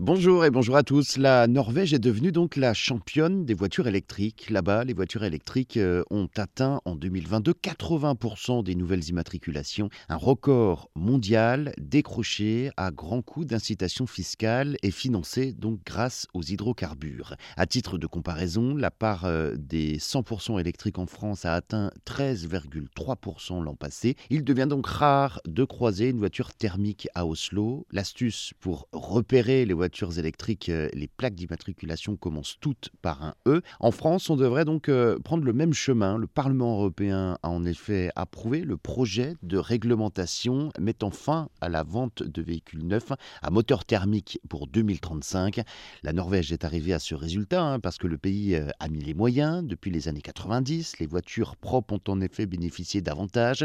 Bonjour et bonjour à tous. La Norvège est devenue donc la championne des voitures électriques. Là-bas, les voitures électriques euh, ont atteint en 2022 80% des nouvelles immatriculations, un record mondial décroché à grands coups d'incitation fiscale et financé donc grâce aux hydrocarbures. À titre de comparaison, la part euh, des 100% électriques en France a atteint 13,3% l'an passé. Il devient donc rare de croiser une voiture thermique à Oslo. L'astuce pour repérer les voitures voitures électriques, euh, les plaques d'immatriculation commencent toutes par un E. En France, on devrait donc euh, prendre le même chemin. Le Parlement européen a en effet approuvé le projet de réglementation mettant fin à la vente de véhicules neufs à moteur thermique pour 2035. La Norvège est arrivée à ce résultat hein, parce que le pays euh, a mis les moyens. Depuis les années 90, les voitures propres ont en effet bénéficié d'avantages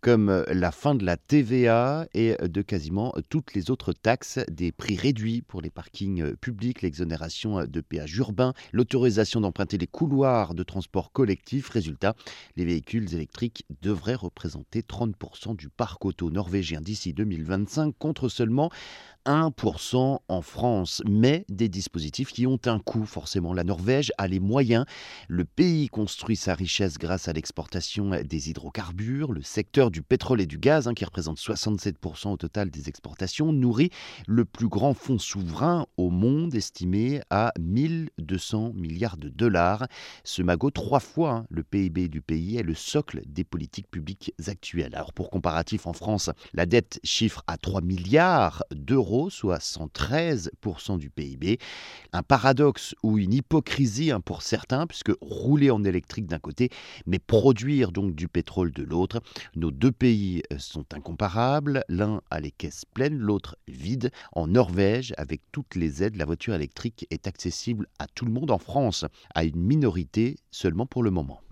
comme la fin de la TVA et de quasiment toutes les autres taxes, des prix réduits pour les parkings euh, publics, l'exonération euh, de péages urbains, l'autorisation d'emprunter les couloirs de transport collectif. Résultat, les véhicules électriques devraient représenter 30% du parc auto norvégien d'ici 2025 contre seulement 1% en France, mais des dispositifs qui ont un coût forcément. La Norvège a les moyens. Le pays construit sa richesse grâce à l'exportation des hydrocarbures. Le secteur du pétrole et du gaz, hein, qui représente 67% au total des exportations, nourrit le plus grand fonds souverain au monde, estimé à 1200 milliards de dollars. Ce magot, trois fois hein, le PIB du pays, est le socle des politiques publiques actuelles. Alors pour comparatif, en France, la dette chiffre à 3 milliards d'euros soit 113% du PIB. Un paradoxe ou une hypocrisie hein, pour certains, puisque rouler en électrique d'un côté, mais produire donc du pétrole de l'autre. Nos deux pays euh, sont incomparables. L'un a les caisses pleines, l'autre vide. En Norvège, avec toutes les aides, la voiture électrique est accessible à tout le monde. En France, à une minorité seulement pour le moment.